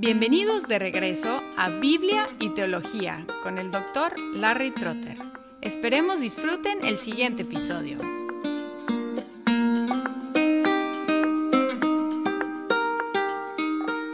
Bienvenidos de regreso a Biblia y Teología con el doctor Larry Trotter. Esperemos disfruten el siguiente episodio.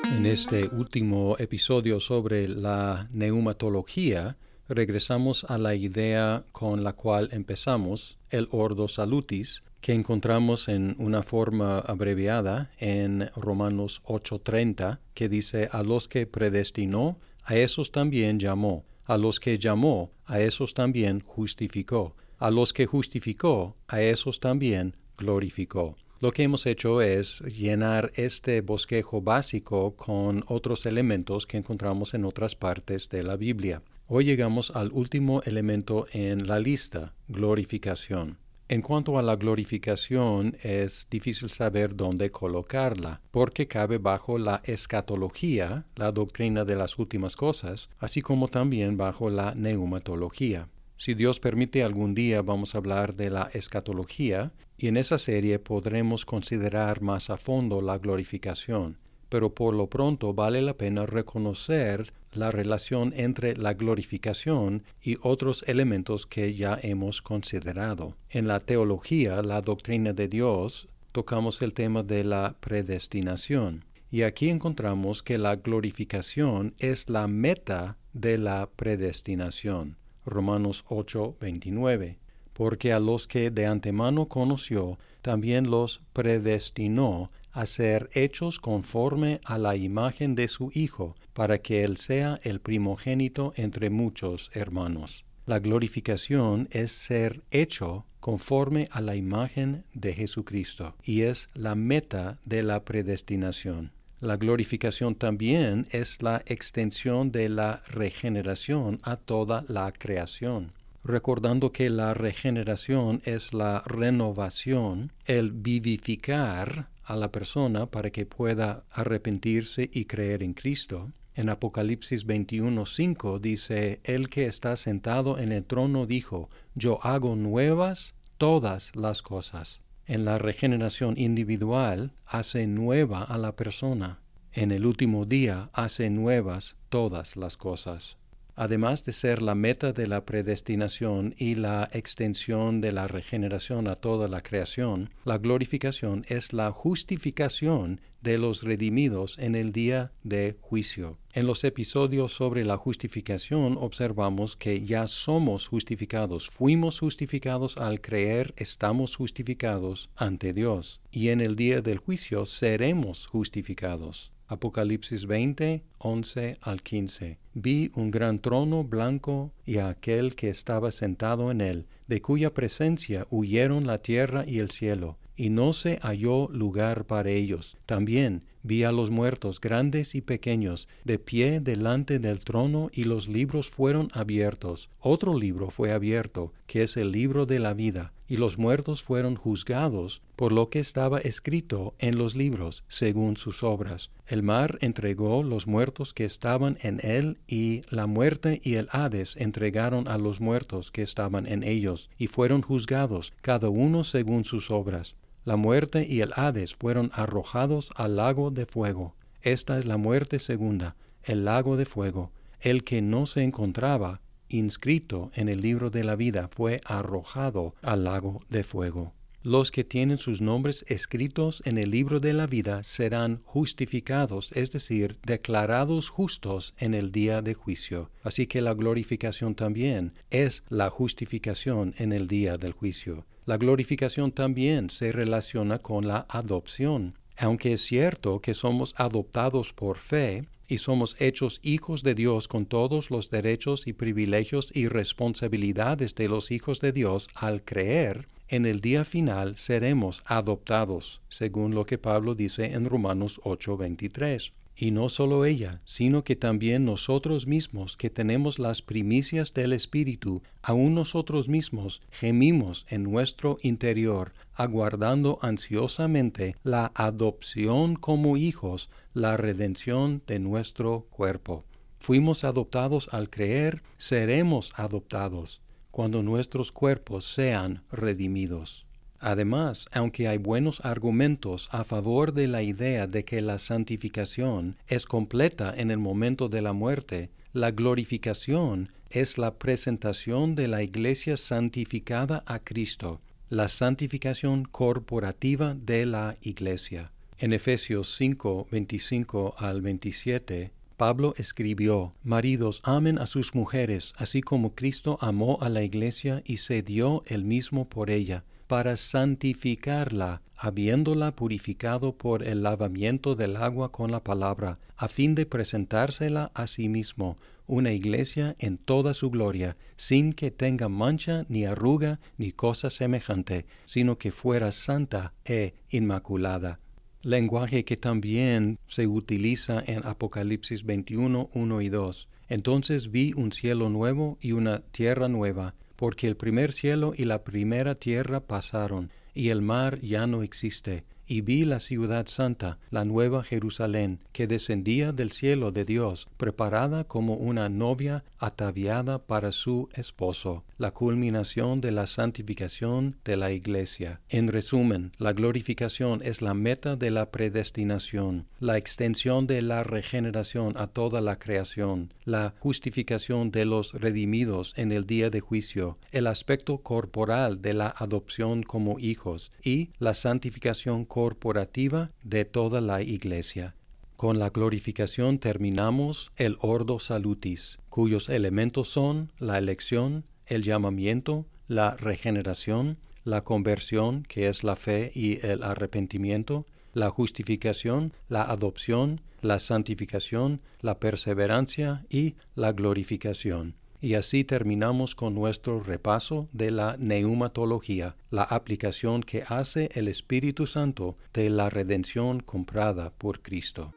En este último episodio sobre la neumatología, regresamos a la idea con la cual empezamos, el ordo salutis, que encontramos en una forma abreviada en Romanos 8:30, que dice, a los que predestinó, a esos también llamó, a los que llamó, a esos también justificó, a los que justificó, a esos también glorificó. Lo que hemos hecho es llenar este bosquejo básico con otros elementos que encontramos en otras partes de la Biblia. Hoy llegamos al último elemento en la lista, glorificación. En cuanto a la glorificación, es difícil saber dónde colocarla, porque cabe bajo la escatología, la doctrina de las últimas cosas, así como también bajo la neumatología. Si Dios permite algún día vamos a hablar de la escatología y en esa serie podremos considerar más a fondo la glorificación pero por lo pronto vale la pena reconocer la relación entre la glorificación y otros elementos que ya hemos considerado. En la teología, la doctrina de Dios, tocamos el tema de la predestinación. Y aquí encontramos que la glorificación es la meta de la predestinación. Romanos 8, 29. Porque a los que de antemano conoció, también los predestinó a ser hechos conforme a la imagen de su Hijo, para que Él sea el primogénito entre muchos hermanos. La glorificación es ser hecho conforme a la imagen de Jesucristo y es la meta de la predestinación. La glorificación también es la extensión de la regeneración a toda la creación recordando que la regeneración es la renovación, el vivificar a la persona para que pueda arrepentirse y creer en Cristo. En Apocalipsis 21:5 dice, El que está sentado en el trono dijo, Yo hago nuevas todas las cosas. En la regeneración individual hace nueva a la persona. En el último día hace nuevas todas las cosas. Además de ser la meta de la predestinación y la extensión de la regeneración a toda la creación, la glorificación es la justificación de los redimidos en el día de juicio. En los episodios sobre la justificación observamos que ya somos justificados, fuimos justificados al creer, estamos justificados ante Dios, y en el día del juicio seremos justificados. Apocalipsis 20, 11 al 15. Vi un gran trono blanco y a aquel que estaba sentado en él, de cuya presencia huyeron la tierra y el cielo, y no se halló lugar para ellos. También vi a los muertos grandes y pequeños de pie delante del trono y los libros fueron abiertos. Otro libro fue abierto, que es el libro de la vida, y los muertos fueron juzgados por lo que estaba escrito en los libros, según sus obras. El mar entregó los muertos que estaban en él, y la muerte y el Hades entregaron a los muertos que estaban en ellos, y fueron juzgados, cada uno según sus obras. La muerte y el Hades fueron arrojados al lago de fuego. Esta es la muerte segunda, el lago de fuego. El que no se encontraba inscrito en el libro de la vida fue arrojado al lago de fuego. Los que tienen sus nombres escritos en el libro de la vida serán justificados, es decir, declarados justos en el día de juicio. Así que la glorificación también es la justificación en el día del juicio. La glorificación también se relaciona con la adopción. Aunque es cierto que somos adoptados por fe y somos hechos hijos de Dios con todos los derechos y privilegios y responsabilidades de los hijos de Dios al creer, en el día final seremos adoptados, según lo que Pablo dice en Romanos 8:23. Y no solo ella, sino que también nosotros mismos, que tenemos las primicias del Espíritu, aun nosotros mismos gemimos en nuestro interior, aguardando ansiosamente la adopción como hijos, la redención de nuestro cuerpo. Fuimos adoptados al creer, seremos adoptados cuando nuestros cuerpos sean redimidos. Además, aunque hay buenos argumentos a favor de la idea de que la santificación es completa en el momento de la muerte, la glorificación es la presentación de la Iglesia santificada a Cristo, la santificación corporativa de la Iglesia. En Efesios 5, 25 al 27, Pablo escribió, Maridos, amen a sus mujeres, así como Cristo amó a la iglesia y se dio él mismo por ella, para santificarla, habiéndola purificado por el lavamiento del agua con la palabra, a fin de presentársela a sí mismo, una iglesia en toda su gloria, sin que tenga mancha ni arruga ni cosa semejante, sino que fuera santa e inmaculada lenguaje que también se utiliza en Apocalipsis 21, 1 y 2. Entonces vi un cielo nuevo y una tierra nueva, porque el primer cielo y la primera tierra pasaron, y el mar ya no existe y vi la ciudad santa, la nueva Jerusalén, que descendía del cielo de Dios, preparada como una novia ataviada para su esposo, la culminación de la santificación de la Iglesia. En resumen, la glorificación es la meta de la predestinación, la extensión de la regeneración a toda la creación, la justificación de los redimidos en el día de juicio, el aspecto corporal de la adopción como hijos y la santificación corporativa de toda la Iglesia. Con la glorificación terminamos el Ordo Salutis, cuyos elementos son la elección, el llamamiento, la regeneración, la conversión, que es la fe y el arrepentimiento, la justificación, la adopción, la santificación, la perseverancia y la glorificación. Y así terminamos con nuestro repaso de la neumatología, la aplicación que hace el Espíritu Santo de la redención comprada por Cristo.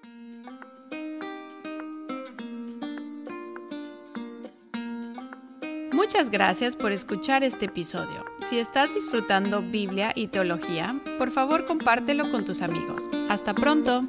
Muchas gracias por escuchar este episodio. Si estás disfrutando Biblia y teología, por favor compártelo con tus amigos. Hasta pronto.